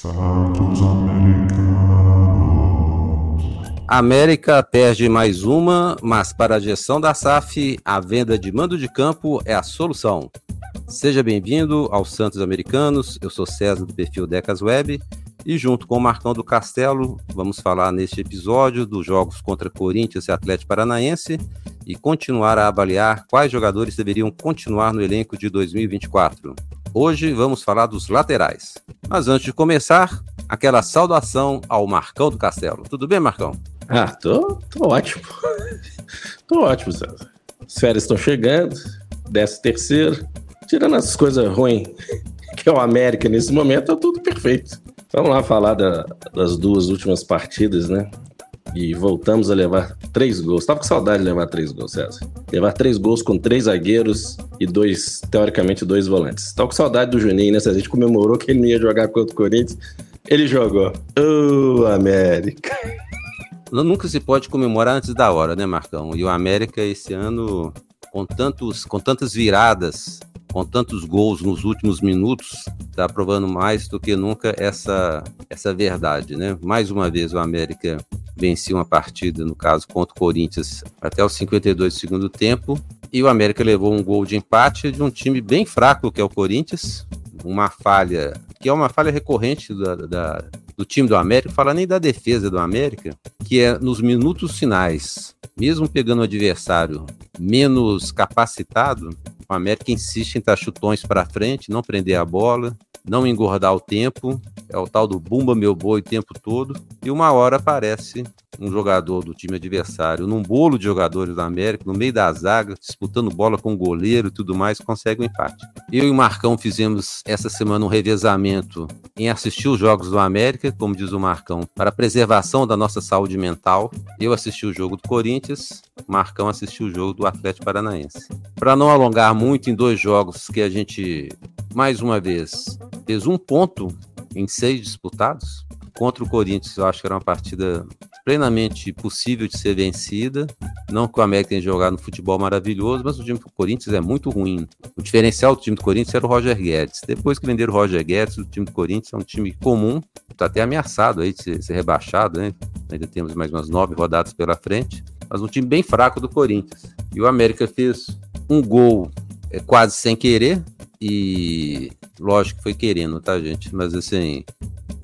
Santos Americanos. América perde mais uma, mas para a gestão da SAF, a venda de mando de campo é a solução. Seja bem-vindo aos Santos Americanos. Eu sou César do perfil Decas Web e junto com o Marcão do Castelo, vamos falar neste episódio dos jogos contra Corinthians e Atlético Paranaense e continuar a avaliar quais jogadores deveriam continuar no elenco de 2024. Hoje vamos falar dos laterais. Mas antes de começar, aquela saudação ao Marcão do Castelo. Tudo bem, Marcão? Ah, tô, tô ótimo. tô ótimo, César. As férias estão chegando, décimo terceiro. Tirando as coisas ruins, que é o América nesse momento, tá tudo perfeito. Vamos lá falar da, das duas últimas partidas, né? E voltamos a levar três gols. Tava com saudade de levar três gols, César. Levar três gols com três zagueiros e dois, teoricamente, dois volantes. Tava com saudade do Juninho, né, César? A gente comemorou que ele não ia jogar contra o Corinthians. Ele jogou. Ô, oh, América! Nunca se pode comemorar antes da hora, né, Marcão? E o América esse ano, com, tantos, com tantas viradas, com tantos gols nos últimos minutos, está provando mais do que nunca essa, essa verdade, né? Mais uma vez o América vencia uma partida, no caso contra o Corinthians, até os 52 do segundo tempo, e o América levou um gol de empate de um time bem fraco que é o Corinthians, uma falha que é uma falha recorrente da, da, do time do América, fala nem da defesa do América, que é nos minutos finais, mesmo pegando o adversário menos capacitado, o América insiste em dar chutões para frente, não prender a bola, não engordar o tempo, é o tal do bumba meu boi o tempo todo, e uma hora aparece um jogador do time adversário num bolo de jogadores da América, no meio da zaga, disputando bola com o goleiro e tudo mais, consegue o um empate. Eu e o Marcão fizemos essa semana um revezamento em assistir os jogos do América, como diz o Marcão, para preservação da nossa saúde mental. Eu assisti o jogo do Corinthians, Marcão assistiu o jogo do Atlético Paranaense. Para não alongar muito em dois jogos que a gente, mais uma vez, fez um ponto em seis disputados. Contra o Corinthians, eu acho que era uma partida plenamente possível de ser vencida. Não que o América tenha jogado no futebol maravilhoso, mas o time do Corinthians é muito ruim. O diferencial do time do Corinthians era o Roger Guedes. Depois que venderam o Roger Guedes, o time do Corinthians é um time comum, está até ameaçado aí de ser, ser rebaixado, né? Ainda temos mais umas nove rodadas pela frente, mas um time bem fraco do Corinthians. E o América fez um gol é, quase sem querer, e lógico que foi querendo, tá, gente? Mas assim,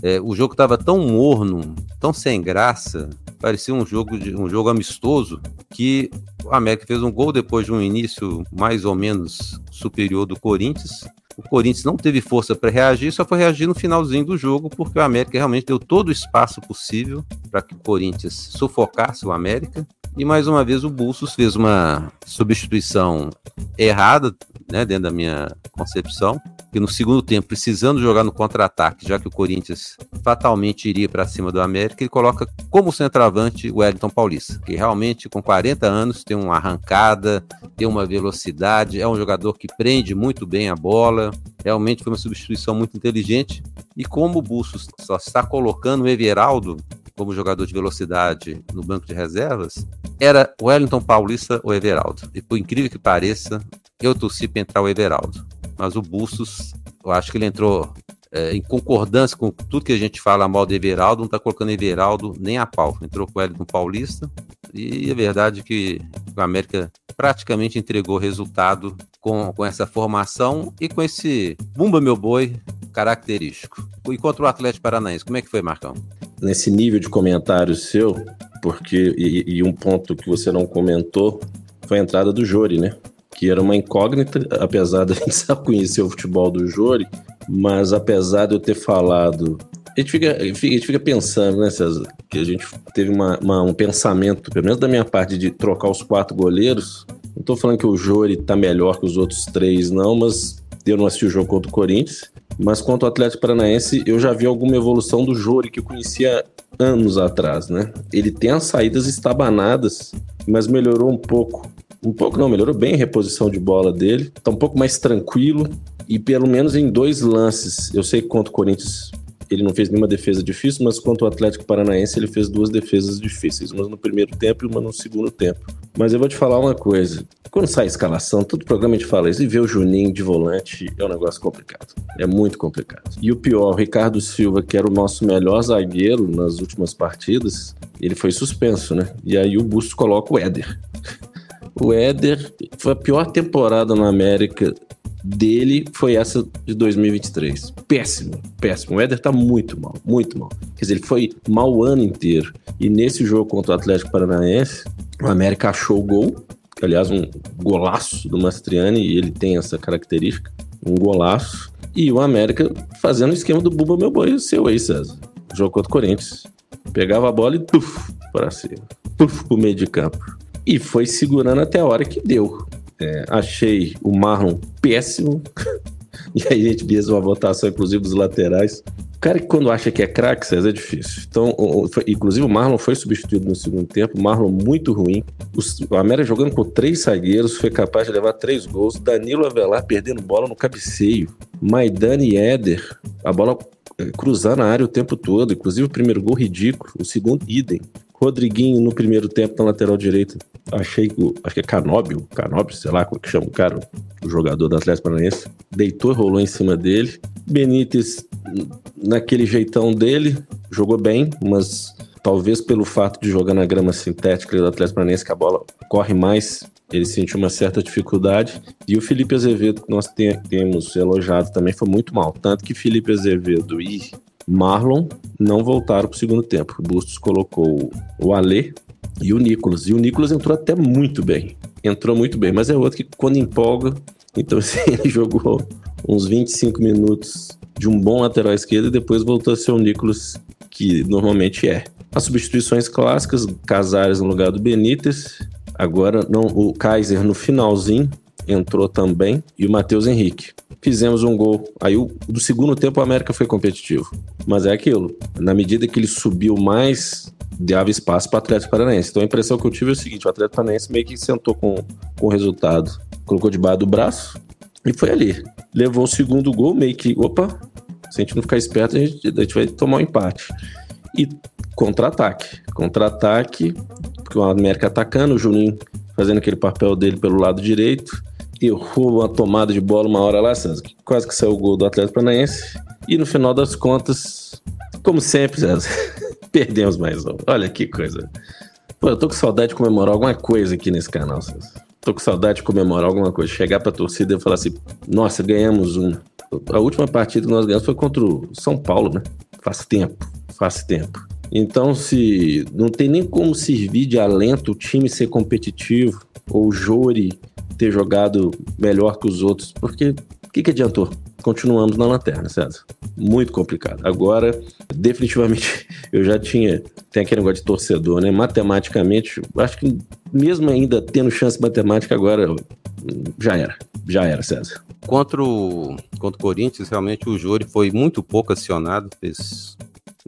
é, o jogo tava tão morno, tão sem graça, parecia um jogo, de, um jogo amistoso, que o América fez um gol depois de um início mais ou menos superior do Corinthians. O Corinthians não teve força para reagir, só foi reagir no finalzinho do jogo, porque o América realmente deu todo o espaço possível para que o Corinthians sufocasse o América. E mais uma vez o Bustos fez uma substituição errada, né, dentro da minha concepção, que no segundo tempo, precisando jogar no contra-ataque, já que o Corinthians fatalmente iria para cima do América, ele coloca como centroavante o Wellington Paulista, que realmente com 40 anos tem uma arrancada, tem uma velocidade, é um jogador que prende muito bem a bola, realmente foi uma substituição muito inteligente. E como o Bustos só está colocando o Everaldo como jogador de velocidade no banco de reservas, era Wellington Paulista ou Everaldo. E por incrível que pareça, eu torci para entrar o Everaldo. Mas o Bustos, eu acho que ele entrou é, em concordância com tudo que a gente fala mal do Everaldo, não está colocando Everaldo nem a pau. Entrou com o Wellington Paulista. E é verdade que o América praticamente entregou resultado com, com essa formação e com esse bumba meu boi característico. E contra o Atlético Paranaense, como é que foi, Marcão? Nesse nível de comentário seu, porque e, e um ponto que você não comentou foi a entrada do Jori, né? Que era uma incógnita, apesar de a gente saber conhecer o futebol do Jori, mas apesar de eu ter falado a gente, fica, a gente fica pensando, né, César? Que a gente teve uma, uma, um pensamento, pelo menos da minha parte, de trocar os quatro goleiros. Não tô falando que o Jori tá melhor que os outros três, não, mas eu não assisti o jogo contra o Corinthians. Mas quanto ao Atlético Paranaense, eu já vi alguma evolução do Jori que eu conhecia anos atrás, né? Ele tem as saídas estabanadas, mas melhorou um pouco. Um pouco não, melhorou bem a reposição de bola dele. Tá um pouco mais tranquilo. E pelo menos em dois lances, eu sei que contra o Corinthians ele não fez nenhuma defesa difícil, mas quanto ao Atlético Paranaense, ele fez duas defesas difíceis, uma no primeiro tempo e uma no segundo tempo. Mas eu vou te falar uma coisa. Quando sai a escalação, todo programa a gente fala isso, e ver o Juninho de volante é um negócio complicado. É muito complicado. E o pior, o Ricardo Silva, que era o nosso melhor zagueiro nas últimas partidas, ele foi suspenso, né? E aí o Bustos coloca o Éder. O Éder foi a pior temporada na América dele foi essa de 2023. Péssimo, péssimo. O Éder tá muito mal, muito mal. Quer dizer, ele foi mal o ano inteiro. E nesse jogo contra o Atlético Paranaense, o América achou o gol, aliás, um golaço do Mastriani, e ele tem essa característica, um golaço. E o América fazendo o esquema do Buba Meu Boi, seu aí, César. Jogo contra o Corinthians. Pegava a bola e tuf, para cima. Tuf, pro meio de campo. E foi segurando até a hora que deu. É, achei o Marlon péssimo. e aí a gente fez uma votação, inclusive, dos laterais. O cara que quando acha que é craque, César, é difícil. Então, foi, inclusive o Marlon foi substituído no segundo tempo. Marlon muito ruim. O, o América jogando com três zagueiros, foi capaz de levar três gols. Danilo Avelar perdendo bola no cabeceio. Maidani e Éder, a bola é, cruzar na área o tempo todo. Inclusive o primeiro gol ridículo, o segundo idem. Rodriguinho no primeiro tempo na lateral direita. Achei que, acho que é Canóbio, Canóbio, sei lá como que chama o cara, o jogador do Atlético Paranaense, deitou e rolou em cima dele. Benítez, naquele jeitão dele, jogou bem, mas talvez pelo fato de jogar na grama sintética do Atlético Paranaense, que a bola corre mais, ele sentiu uma certa dificuldade. E o Felipe Azevedo, que nós temos elogiado também, foi muito mal. Tanto que Felipe Azevedo e Marlon não voltaram para o segundo tempo. O Bustos colocou o Alê e o Nicolas. E o Nicolas entrou até muito bem. Entrou muito bem, mas é outro que quando empolga. Então, assim, ele jogou uns 25 minutos de um bom lateral esquerdo e depois voltou a ser o Nicolas que normalmente é. As substituições clássicas, Casares no lugar do Benítez. Agora, não, o Kaiser no finalzinho entrou também e o Matheus Henrique fizemos um gol. Aí, do segundo tempo, o América foi competitivo. Mas é aquilo. Na medida que ele subiu mais, dava espaço para o Atlético Paranaense. Então a impressão que eu tive é o seguinte: o Atlético Paranaense meio que sentou com, com o resultado. Colocou debaixo do braço e foi ali. Levou o segundo gol, meio que, opa, se a gente não ficar esperto, a gente, a gente vai tomar um empate. E contra-ataque. Contra-ataque, porque o América atacando, o Juninho fazendo aquele papel dele pelo lado direito errou uma tomada de bola uma hora lá, César, quase que saiu o gol do Atlético Paranaense. E no final das contas, como sempre, César, perdemos mais um. Olha que coisa. Pô, eu tô com saudade de comemorar alguma coisa aqui nesse canal, César. Tô com saudade de comemorar alguma coisa. Chegar pra torcida e falar assim, nossa, ganhamos um. A última partida que nós ganhamos foi contra o São Paulo, né? Faz tempo, faz tempo. Então, se não tem nem como servir de alento o time ser competitivo, ou o Jori ter jogado melhor que os outros, porque o que, que adiantou? Continuamos na lanterna, César. Muito complicado. Agora, definitivamente, eu já tinha. Tem aquele negócio de torcedor, né? Matematicamente, acho que mesmo ainda tendo chance matemática, agora já era. Já era, César. Contra o, contra o Corinthians, realmente o Júri foi muito pouco acionado, fez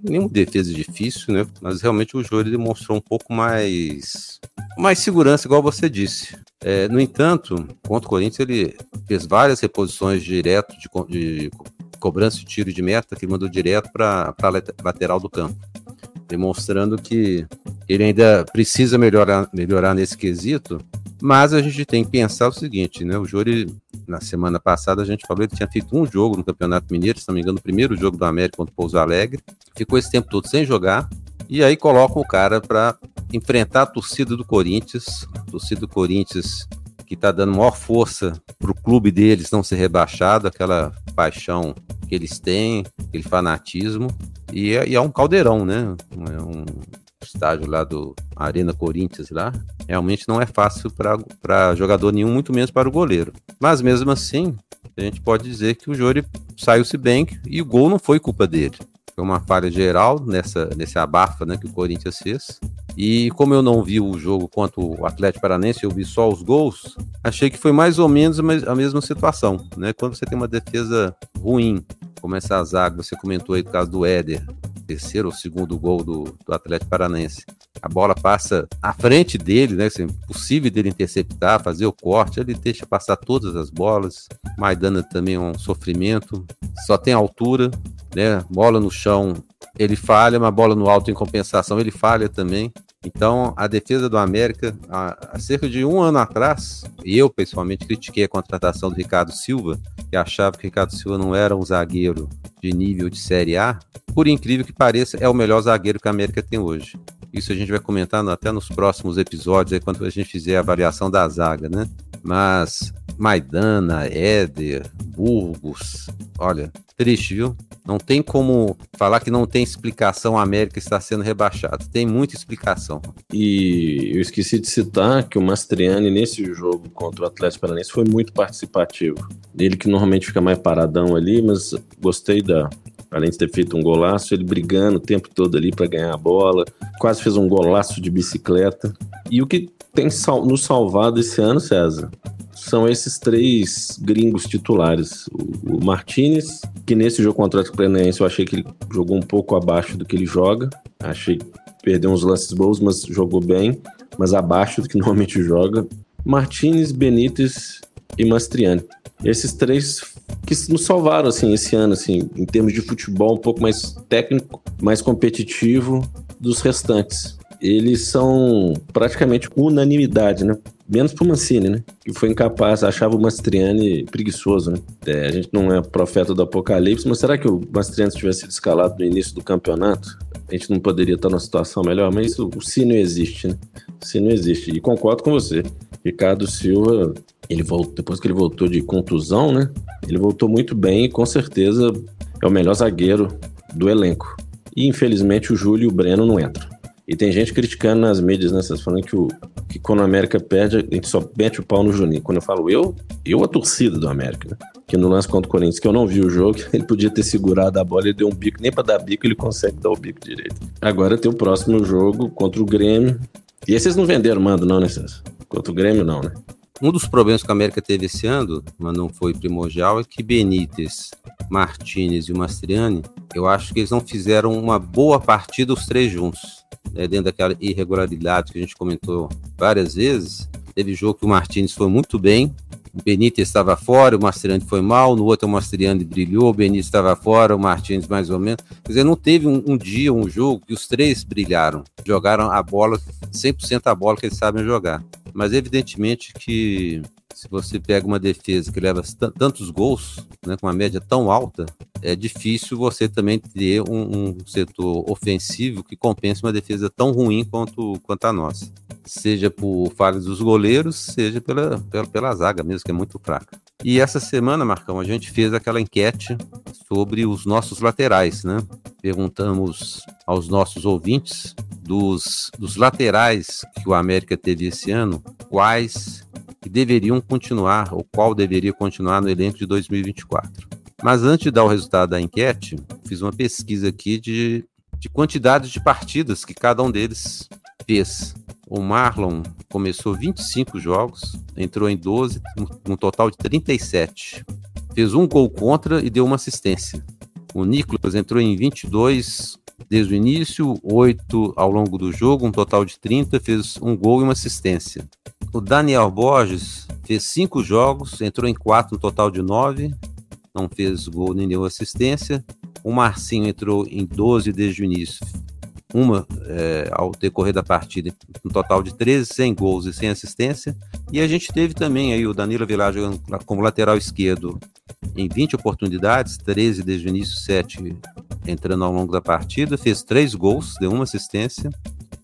nenhuma defesa difícil, né? Mas realmente o Júri demonstrou um pouco mais mais segurança, igual você disse. É, no entanto, contra o Corinthians, ele fez várias reposições direto de, de cobrança de tiro de meta que mandou direto para a lateral do campo, demonstrando que ele ainda precisa melhorar, melhorar nesse quesito. Mas a gente tem que pensar o seguinte, né? O Júri, na semana passada, a gente falou que ele tinha feito um jogo no Campeonato Mineiro, se não me engano, o primeiro jogo do América contra o Pouso Alegre. Ficou esse tempo todo sem jogar. E aí coloca o cara para enfrentar a torcida do Corinthians, a torcida do Corinthians que está dando maior força para o clube deles não ser rebaixado, aquela paixão que eles têm, aquele fanatismo, e é, e é um caldeirão, né? É um estádio lá do Arena Corinthians lá, realmente não é fácil para jogador nenhum, muito menos para o goleiro. Mas mesmo assim, a gente pode dizer que o Jori saiu-se bem e o gol não foi culpa dele. Foi uma falha geral nessa, nesse abafa né, que o Corinthians fez. E como eu não vi o jogo contra o Atlético Paranense, eu vi só os gols, achei que foi mais ou menos a mesma situação. Né? Quando você tem uma defesa ruim, como essa zaga, você comentou aí do caso do Éder, terceiro ou segundo gol do, do Atlético Paranense. A bola passa à frente dele, né? Assim, possível dele interceptar, fazer o corte, ele deixa passar todas as bolas. Maidana também é um sofrimento, só tem altura, né? Bola no chão, ele falha, uma bola no alto em compensação, ele falha também. Então, a defesa do América, há, cerca de um ano atrás, eu pessoalmente critiquei a contratação do Ricardo Silva, que achava que o Ricardo Silva não era um zagueiro de nível de Série A. Por incrível que pareça, é o melhor zagueiro que a América tem hoje. Isso a gente vai comentando até nos próximos episódios, aí, quando a gente fizer a avaliação da zaga, né? Mas Maidana, Éder, Burgos, olha, triste, viu? Não tem como falar que não tem explicação a América está sendo rebaixado. Tem muita explicação. E eu esqueci de citar que o Mastriani, nesse jogo contra o Atlético Paranaense, foi muito participativo. Ele que normalmente fica mais paradão ali, mas gostei da, além de ter feito um golaço, ele brigando o tempo todo ali para ganhar a bola, quase fez um golaço de bicicleta. E o que tem sal nos salvado esse ano, César, são esses três gringos titulares. O, o Martinez, que nesse jogo contra o Atlético eu achei que ele jogou um pouco abaixo do que ele joga. Achei que perdeu uns lances bons, mas jogou bem, mas abaixo do que normalmente joga. Martinez, Benítez e Mastriani. Esses três que nos salvaram assim esse ano assim, em termos de futebol um pouco mais técnico, mais competitivo dos restantes eles são praticamente unanimidade, né? Menos pro Mancini, né? Que foi incapaz, achava o Mastriani preguiçoso, né? É, a gente não é profeta do apocalipse, mas será que o Mastriani tivesse sido escalado no início do campeonato? A gente não poderia estar numa situação melhor, mas o se não existe, né? Se não existe. E concordo com você. Ricardo Silva, ele voltou, depois que ele voltou de contusão, né? Ele voltou muito bem e com certeza é o melhor zagueiro do elenco. E infelizmente o Júlio e o Breno não entram. E tem gente criticando nas mídias, né? Vocês falando que, o, que quando o América perde, a gente só mete o pau no Juninho. Quando eu falo eu, eu a torcida do América, né? Que no lance contra o Corinthians, que eu não vi o jogo, ele podia ter segurado a bola, ele deu um bico, nem para dar bico ele consegue dar o bico direito. Agora tem o próximo jogo contra o Grêmio. E esses não venderam mando, não, né, César? Contra o Grêmio, não, né? Um dos problemas que a América teve esse ano, mas não foi primordial, é que Benítez, Martinez e o Mastriani, eu acho que eles não fizeram uma boa partida os três juntos né, dentro daquela irregularidade que a gente comentou várias vezes. Teve jogo que o Martins foi muito bem, o Benítez estava fora, o Mastriani foi mal, no outro o Mastriani brilhou, o Benítez estava fora, o Martins mais ou menos. Quer dizer, não teve um, um dia, um jogo que os três brilharam, jogaram a bola, 100% a bola que eles sabem jogar. Mas evidentemente que se você pega uma defesa que leva tantos gols, né, com uma média tão alta, é difícil você também ter um, um, setor ofensivo que compense uma defesa tão ruim quanto, quanto a nossa. Seja por falhas dos goleiros, seja pela, pela, pela zaga mesmo, que é muito fraca. E essa semana, Marcão, a gente fez aquela enquete sobre os nossos laterais, né? Perguntamos aos nossos ouvintes dos, dos laterais que o América teve esse ano, quais que deveriam continuar, ou qual deveria continuar no elenco de 2024. Mas antes de dar o resultado da enquete, fiz uma pesquisa aqui de, de quantidades de partidas que cada um deles fez. O Marlon começou 25 jogos, entrou em 12, um total de 37. Fez um gol contra e deu uma assistência. O Nicolas entrou em 22 desde o início, 8 ao longo do jogo, um total de 30, fez um gol e uma assistência. O Daniel Borges fez 5 jogos, entrou em 4, um total de 9, não fez gol nem deu assistência. O Marcinho entrou em 12 desde o início, uma é, ao decorrer da partida, um total de 13, sem gols e sem assistência. E a gente teve também aí o Danilo Vilar jogando como lateral esquerdo em 20 oportunidades, 13 desde o início, 7 entrando ao longo da partida, fez três gols, deu uma assistência.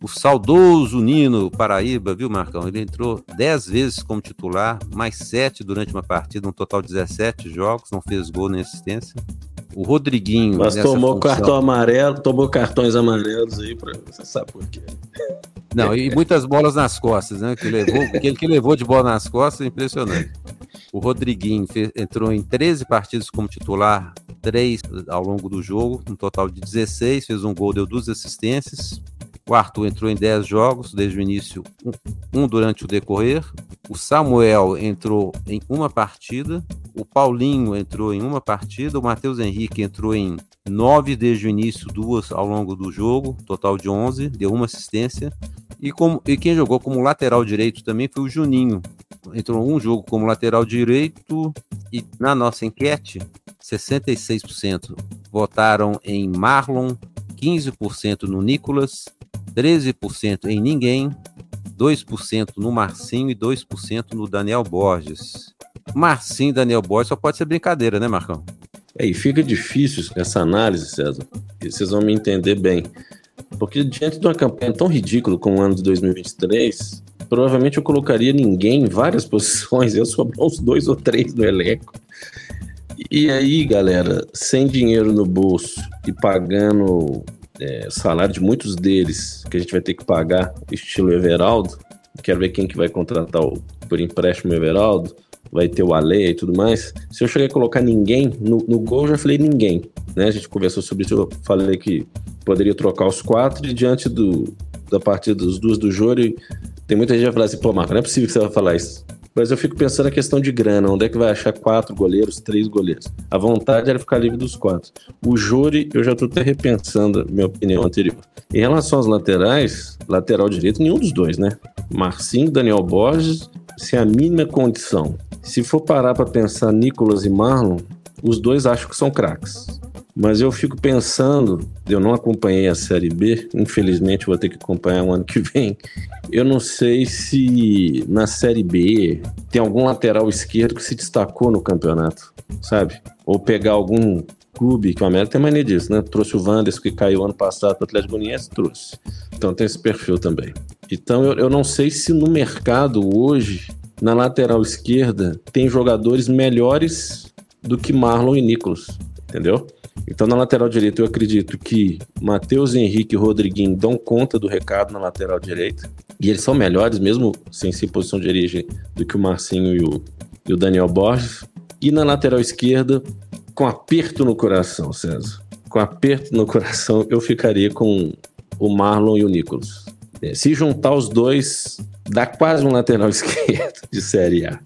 O saudoso Nino Paraíba, viu, Marcão? Ele entrou 10 vezes como titular, mais 7 durante uma partida, um total de 17 jogos, não fez gol nem assistência. O Rodriguinho. Mas tomou função... cartão amarelo, tomou cartões amarelos aí, pra... você sabe por quê. Não, e muitas bolas nas costas, né? Que levou, aquele que levou de bola nas costas, impressionante. O Rodriguinho fez, entrou em 13 partidas como titular, 3 ao longo do jogo, um total de 16, fez um gol, deu duas assistências. O Arthur entrou em 10 jogos, desde o início, um, um durante o decorrer. O Samuel entrou em uma partida. O Paulinho entrou em uma partida. O Matheus Henrique entrou em nove desde o início, duas ao longo do jogo, total de 11, deu uma assistência. E, como, e quem jogou como lateral direito também foi o Juninho. Entrou um jogo como lateral direito e na nossa enquete, 66% votaram em Marlon, 15% no Nicolas 13% em ninguém, 2% no Marcinho e 2% no Daniel Borges. Marcinho e Daniel Borges só pode ser brincadeira, né, Marcão? É, e fica difícil essa análise, César. E vocês vão me entender bem. Porque diante de uma campanha tão ridícula como o ano de 2023, provavelmente eu colocaria ninguém em várias posições, eu sobrar uns dois ou três no elenco. E aí, galera, sem dinheiro no bolso e pagando é, salário de muitos deles, que a gente vai ter que pagar, estilo Everaldo, quero ver quem que vai contratar o, por empréstimo Everaldo, vai ter o Ale e tudo mais. Se eu chegar a colocar ninguém, no, no gol eu já falei ninguém, né? A gente conversou sobre isso, eu falei que poderia trocar os quatro e diante do, da partida dos duas do Júri, tem muita gente que vai falar assim, pô, Marco, não é possível que você vai falar isso. Mas eu fico pensando na questão de grana, onde é que vai achar quatro goleiros, três goleiros? A vontade era ficar livre dos quatro. O Júri, eu já estou até repensando minha opinião anterior. Em relação aos laterais, lateral direito, nenhum dos dois, né? Marcinho, Daniel Borges, sem a mínima condição. Se for parar para pensar Nicolas e Marlon, os dois acho que são craques. Mas eu fico pensando, eu não acompanhei a Série B, infelizmente vou ter que acompanhar o ano que vem. Eu não sei se na Série B tem algum lateral esquerdo que se destacou no campeonato, sabe? Ou pegar algum clube, que o América tem mania disso, né? Trouxe o Wanderson, que caiu ano passado para o Atlético Goianiense, trouxe. Então tem esse perfil também. Então eu, eu não sei se no mercado hoje, na lateral esquerda, tem jogadores melhores do que Marlon e Nicolas, entendeu? Então, na lateral direita, eu acredito que Matheus Henrique e Rodriguinho dão conta do recado na lateral direita. E eles são melhores, mesmo sem ser posição de origem, do que o Marcinho e o, e o Daniel Borges. E na lateral esquerda, com aperto no coração, César. Com aperto no coração, eu ficaria com o Marlon e o Nicolas. É, se juntar os dois, dá quase um lateral esquerdo de Série A.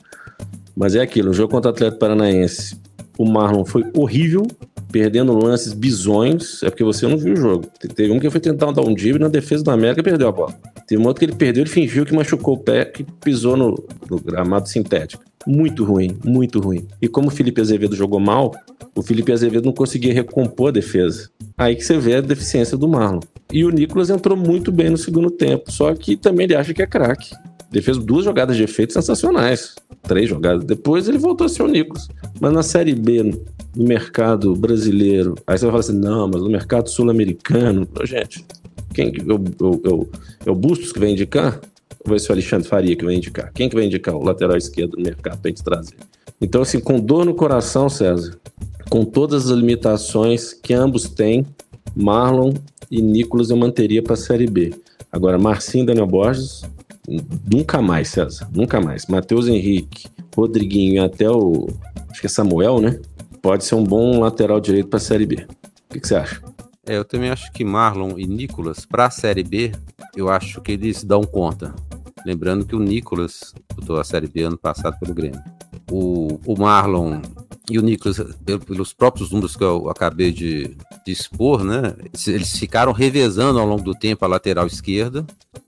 Mas é aquilo, no jogo contra o Atlético Paranaense, o Marlon foi horrível, perdendo lances bizonhos, é porque você não viu o jogo. Teve um que foi tentar dar um drible na defesa do América e perdeu a bola. Teve um outro que ele perdeu, ele fingiu que machucou o pé, que pisou no, no gramado sintético. Muito ruim, muito ruim. E como o Felipe Azevedo jogou mal, o Felipe Azevedo não conseguia recompor a defesa. Aí que você vê a deficiência do Marlon. E o Nicolas entrou muito bem no segundo tempo, só que também ele acha que é craque. Ele fez duas jogadas de efeito sensacionais. Três jogadas. Depois ele voltou a ser o Nicolas. Mas na Série B, no mercado brasileiro, aí você vai falar assim: não, mas no mercado sul-americano. Gente, quem eu, eu, eu, é o Bustos que vai indicar? Ou vai ser o Alexandre Faria que vai indicar? Quem que vai indicar o lateral esquerdo no mercado para gente trazer? Então, assim, com dor no coração, César, com todas as limitações que ambos têm, Marlon e Nicolas eu manteria para a Série B. Agora, Marcinho e Daniel Borges, Nunca mais, César. Nunca mais. Matheus Henrique, Rodriguinho e até o. Acho que é Samuel, né? Pode ser um bom lateral direito para a Série B. O que, que você acha? É, eu também acho que Marlon e Nicolas, para a Série B, eu acho que eles dão conta. Lembrando que o Nicolas botou a Série B ano passado pelo Grêmio. O, o Marlon e o Nicolas, pelos próprios números que eu acabei de, de, expor, né? Eles ficaram revezando ao longo do tempo a lateral esquerda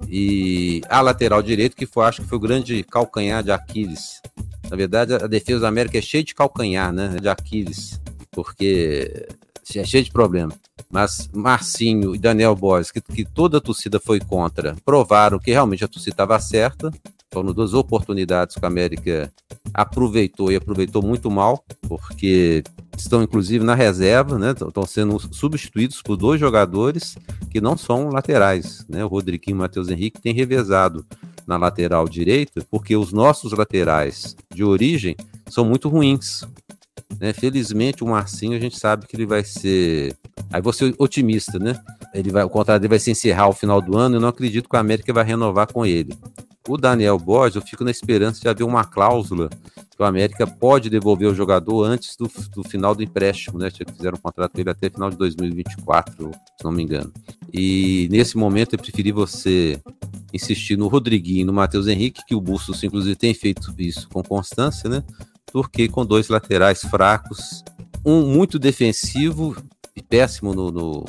e a lateral direito, que foi, acho que foi o grande calcanhar de Aquiles. Na verdade, a defesa da América é cheia de calcanhar, né? De Aquiles, porque é cheio de problema. Mas Marcinho e Daniel Borges, que, que toda a torcida foi contra, provaram que realmente a torcida estava certa. Foram duas oportunidades que a América aproveitou e aproveitou muito mal, porque estão inclusive na reserva, né? Estão sendo substituídos por dois jogadores que não são laterais, né? O Rodriguinho e o Matheus Henrique têm revezado na lateral direita, porque os nossos laterais de origem são muito ruins. Né? Felizmente, o Marcinho, a gente sabe que ele vai ser. Aí você otimista, né? Ele vai, o contrato dele vai se encerrar ao final do ano. Eu não acredito que a América vai renovar com ele. O Daniel Borges, eu fico na esperança de haver uma cláusula que o América pode devolver o jogador antes do, do final do empréstimo, né? Fizeram um contrato ele até final de 2024, se não me engano. E nesse momento eu preferi você insistir no Rodriguinho e no Matheus Henrique, que o Bustos, inclusive, tem feito isso com constância, né? Turquia com dois laterais fracos, um muito defensivo e péssimo no, no,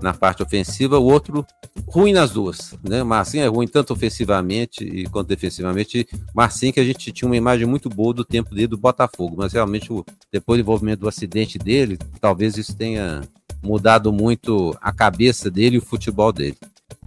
na parte ofensiva, o outro ruim nas duas. Né? Marcinho é ruim tanto ofensivamente quanto defensivamente. Marcinho que a gente tinha uma imagem muito boa do tempo dele do Botafogo, mas realmente depois do envolvimento do acidente dele, talvez isso tenha mudado muito a cabeça dele e o futebol dele.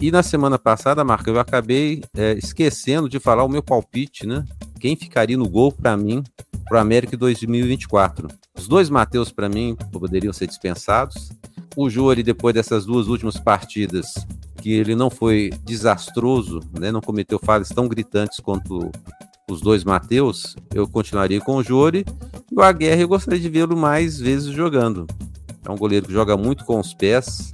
E na semana passada, Marco, eu acabei é, esquecendo de falar o meu palpite, né? Quem ficaria no gol para mim para o América 2024? Os dois Mateus, para mim, poderiam ser dispensados. O Júri, depois dessas duas últimas partidas, que ele não foi desastroso, né? não cometeu falhas tão gritantes quanto os dois Mateus, eu continuaria com o Júri. E o Aguerre eu gostaria de vê-lo mais vezes jogando. É um goleiro que joga muito com os pés,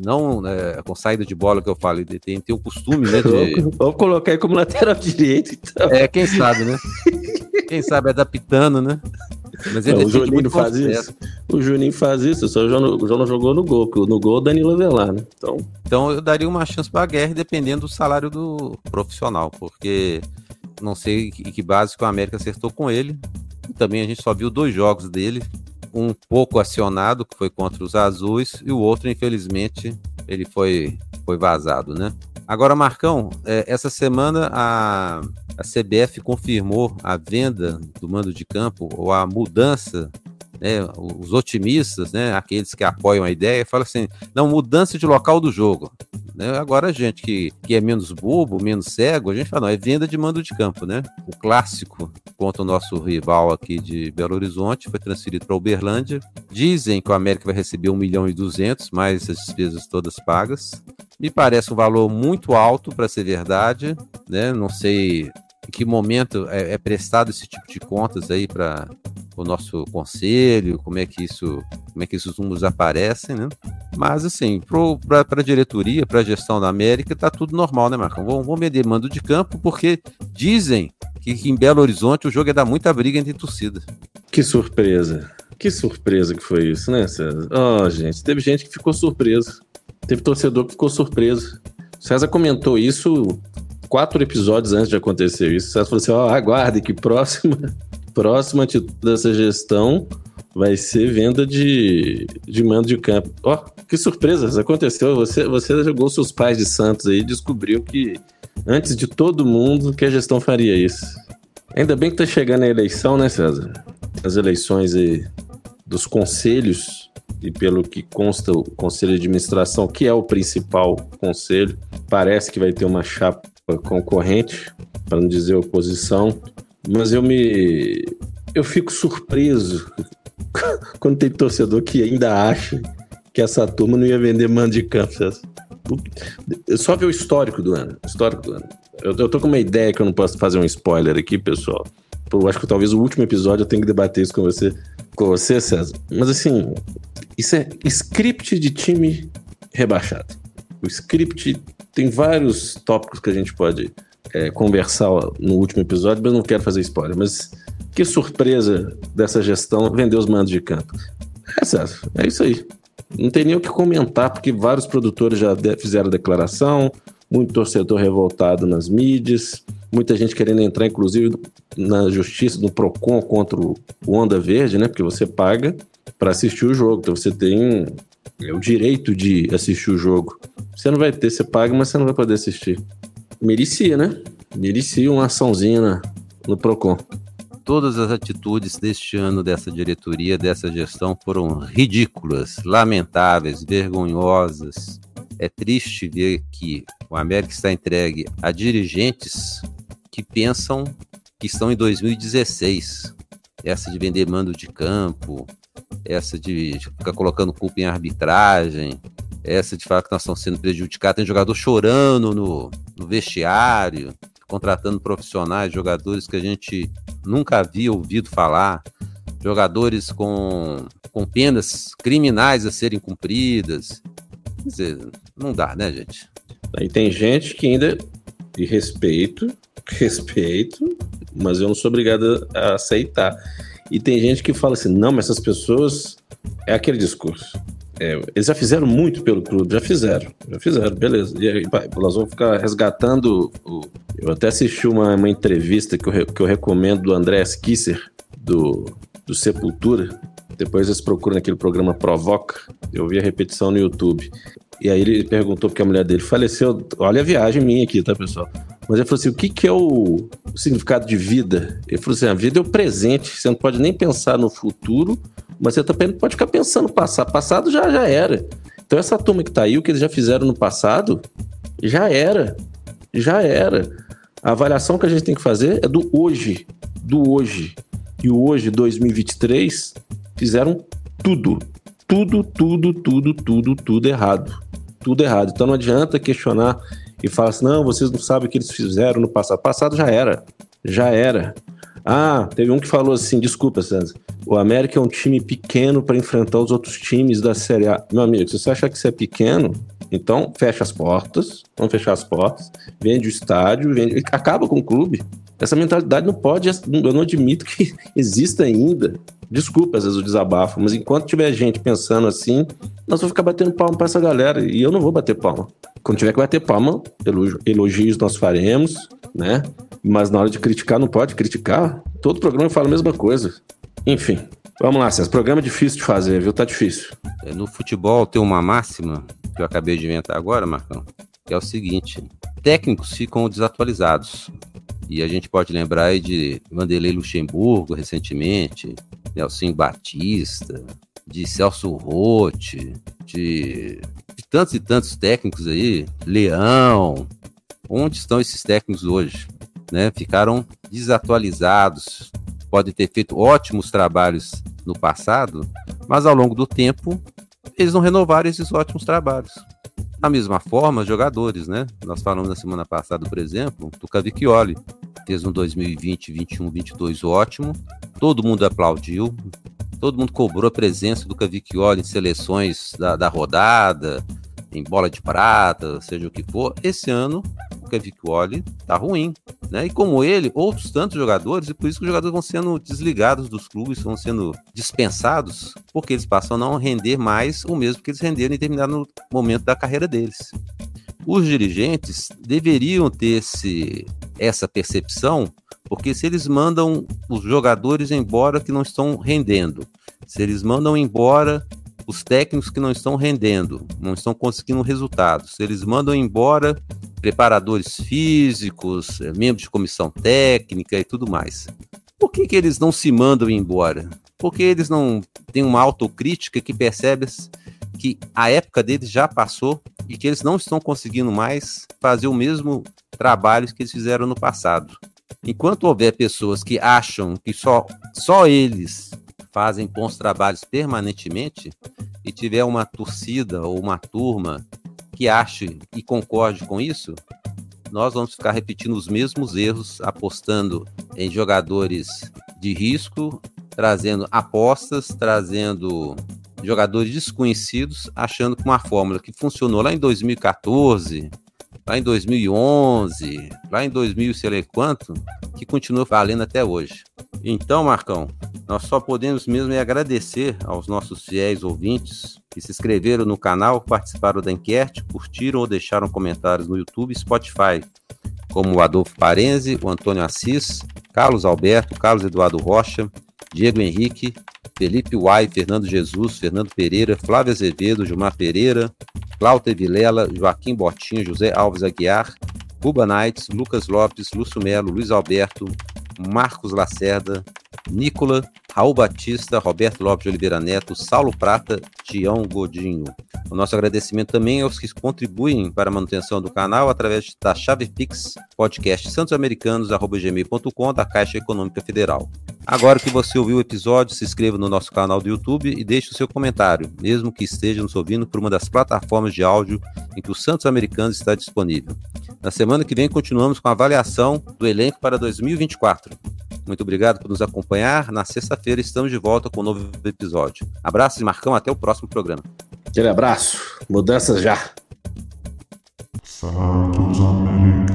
não é, com saída de bola que eu falei, tem, tem o costume, né? De... Vou colocar aí como lateral direito, então. É, quem sabe, né? quem sabe adaptando, né? Mas ele não, o Juninho faz isso. O Juninho faz isso, só o João, o João não jogou no gol, porque no gol o Danilo Avelar, né? Então... então eu daria uma chance para a Guerra dependendo do salário do profissional, porque não sei que, que base que o América acertou com ele. Também a gente só viu dois jogos dele, um pouco acionado, que foi contra os azuis, e o outro, infelizmente, ele foi, foi vazado, né? Agora, Marcão, é, essa semana a, a CBF confirmou a venda do mando de campo, ou a mudança né, os otimistas, né, aqueles que apoiam a ideia, falam assim: não, mudança de local do jogo. Né? Agora a gente que, que é menos bobo, menos cego, a gente fala, não, é venda de mando de campo, né? O clássico contra o nosso rival aqui de Belo Horizonte foi transferido para Uberlândia. Dizem que o América vai receber 1 milhão e 200, mais as despesas todas pagas. Me parece um valor muito alto para ser verdade, né? Não sei em que momento é, é prestado esse tipo de contas aí para o nosso conselho, como é que isso, como é que esses números aparecem, né? Mas assim, para a diretoria, para a gestão da América, tá tudo normal, né, Marcão? Vamos, vamos vender mando de campo porque dizem que, que em Belo Horizonte o jogo é dar muita briga entre torcidas. Que surpresa! Que surpresa que foi isso, né, César? Oh, gente, teve gente que ficou surpreso. Teve torcedor que ficou surpreso. César comentou isso quatro episódios antes de acontecer isso. O César falou assim: ó, oh, aguarde que próxima, próxima atitude dessa gestão vai ser venda de, de mando de campo. Ó, oh, que surpresa, aconteceu. Você, você jogou seus pais de Santos aí e descobriu que, antes de todo mundo, que a gestão faria isso. Ainda bem que tá chegando a eleição, né, César? As eleições aí dos conselhos, e pelo que consta o conselho de administração, que é o principal conselho, parece que vai ter uma chapa concorrente, para não dizer oposição, mas eu me eu fico surpreso quando tem torcedor que ainda acha que essa turma não ia vender mando de campo. Só ver o histórico do ano. Histórico do ano. Eu, eu tô com uma ideia que eu não posso fazer um spoiler aqui, pessoal. Eu acho que talvez o último episódio eu tenha que debater isso com você, com você, César. Mas assim, isso é script de time rebaixado. O script tem vários tópicos que a gente pode é, conversar no último episódio, mas não quero fazer spoiler. Mas que surpresa dessa gestão vender os mandos de campo. É, César, é isso aí. Não tem nem o que comentar, porque vários produtores já fizeram declaração, muito torcedor revoltado nas mídias, muita gente querendo entrar, inclusive, na justiça, no PROCON contra o Onda Verde, né? Porque você paga para assistir o jogo. Então você tem é o direito de assistir o jogo. Você não vai ter, você paga, mas você não vai poder assistir. Merecia, né? Merecia uma açãozinha na, no PROCON. Todas as atitudes deste ano dessa diretoria, dessa gestão, foram ridículas, lamentáveis, vergonhosas. É triste ver que o América está entregue a dirigentes que pensam que estão em 2016. Essa de vender mando de campo, essa de ficar colocando culpa em arbitragem, essa de falar que nós estamos sendo prejudicados. Tem jogador chorando no, no vestiário, contratando profissionais, jogadores que a gente nunca havia ouvido falar, jogadores com, com penas criminais a serem cumpridas. Quer dizer, não dá, né, gente? Aí tem gente que ainda, de respeito, respeito, mas eu não sou obrigado a aceitar e tem gente que fala assim: não, mas essas pessoas. É aquele discurso. É, eles já fizeram muito pelo clube, já fizeram, já fizeram, beleza. E aí, nós vamos ficar resgatando. O... Eu até assisti uma, uma entrevista que eu, que eu recomendo do André Kisser, do, do Sepultura. Depois eles procuram aquele programa Provoca. Eu vi a repetição no YouTube. E aí ele perguntou porque a mulher dele faleceu. Olha a viagem minha aqui, tá, pessoal? Mas ele falou assim: o que, que é o, o significado de vida? Ele falou assim: a vida é o presente. Você não pode nem pensar no futuro, mas você também não pode ficar pensando no passado. Passado já, já era. Então, essa turma que tá aí, o que eles já fizeram no passado, Já era. Já era. A avaliação que a gente tem que fazer é do hoje. Do hoje. E o hoje, 2023, fizeram tudo. Tudo, tudo, tudo, tudo, tudo errado. Tudo errado. Então não adianta questionar e falar assim: não, vocês não sabem o que eles fizeram no passado. Passado já era. Já era. Ah, teve um que falou assim: desculpa, César. O América é um time pequeno para enfrentar os outros times da Série A. Meu amigo, se você acha que isso é pequeno, então fecha as portas, vamos fechar as portas, vende o estádio, vende, acaba com o clube. Essa mentalidade não pode, eu não admito que exista ainda. Desculpa, às vezes, o desabafo, mas enquanto tiver gente pensando assim, nós vamos ficar batendo palma para essa galera. E eu não vou bater palma. Quando tiver que bater palma, elogios nós faremos, né? Mas na hora de criticar, não pode criticar. Todo programa fala a mesma coisa. Enfim, vamos lá, César. Programa é difícil de fazer, viu? Tá difícil. É, no futebol tem uma máxima que eu acabei de inventar agora, Marcão, é o seguinte: técnicos ficam desatualizados. E a gente pode lembrar aí de Vanderlei Luxemburgo recentemente, Nelson Batista, de Celso Rotti, de, de tantos e tantos técnicos aí, Leão. Onde estão esses técnicos hoje? Né? Ficaram desatualizados, podem ter feito ótimos trabalhos no passado, mas ao longo do tempo eles não renovaram esses ótimos trabalhos. Da mesma forma, jogadores, né? Nós falamos na semana passada, por exemplo, do Cavicchioli. Fez um 2020, 21, 22 ótimo. Todo mundo aplaudiu. Todo mundo cobrou a presença do Cavicchioli em seleções da, da rodada, em bola de prata, seja o que for. Esse ano, o Cavicchioli tá ruim, né? E como ele, outros tantos jogadores, e por isso que os jogadores vão sendo desligados dos clubes, vão sendo dispensados, porque eles passam a não render mais o mesmo que eles renderam em determinado momento da carreira deles. Os dirigentes deveriam ter esse, essa percepção, porque se eles mandam os jogadores embora que não estão rendendo, se eles mandam embora os técnicos que não estão rendendo, não estão conseguindo resultados, eles mandam embora preparadores físicos, eh, membros de comissão técnica e tudo mais. Por que, que eles não se mandam embora? Porque eles não têm uma autocrítica que percebe que a época deles já passou e que eles não estão conseguindo mais fazer o mesmo trabalho que eles fizeram no passado. Enquanto houver pessoas que acham que só, só eles fazem bons trabalhos permanentemente e tiver uma torcida ou uma turma que ache e concorde com isso, nós vamos ficar repetindo os mesmos erros, apostando em jogadores de risco, trazendo apostas, trazendo jogadores desconhecidos, achando que uma fórmula que funcionou lá em 2014, lá em 2011, lá em 2000 sei lá quanto, que continua valendo até hoje. Então, Marcão, nós só podemos mesmo agradecer aos nossos fiéis ouvintes que se inscreveram no canal, participaram da enquete, curtiram ou deixaram comentários no YouTube e Spotify, como o Adolfo Parenzi, o Antônio Assis, Carlos Alberto, Carlos Eduardo Rocha, Diego Henrique, Felipe Uai, Fernando Jesus, Fernando Pereira, Flávio Azevedo, Gilmar Pereira, Cláudia Vilela, Joaquim Botinho, José Alves Aguiar, Cuba Knights, Lucas Lopes, Lúcio Melo, Luiz Alberto, Marcos Lacerda, Nicola, Raul Batista, Roberto Lopes de Oliveira Neto, Saulo Prata, Tião Godinho. O nosso agradecimento também aos que contribuem para a manutenção do canal através da chave Pix podcast santosamericanos.gmail.com da Caixa Econômica Federal. Agora que você ouviu o episódio, se inscreva no nosso canal do YouTube e deixe o seu comentário, mesmo que esteja nos ouvindo por uma das plataformas de áudio em que o Santos Americanos está disponível. Na semana que vem continuamos com a avaliação do elenco para 2024. Muito obrigado por nos acompanhar. Na sexta-feira estamos de volta com um novo episódio. Abraços e Marcão, até o próximo programa. Aquele abraço. Mudanças já. Santos.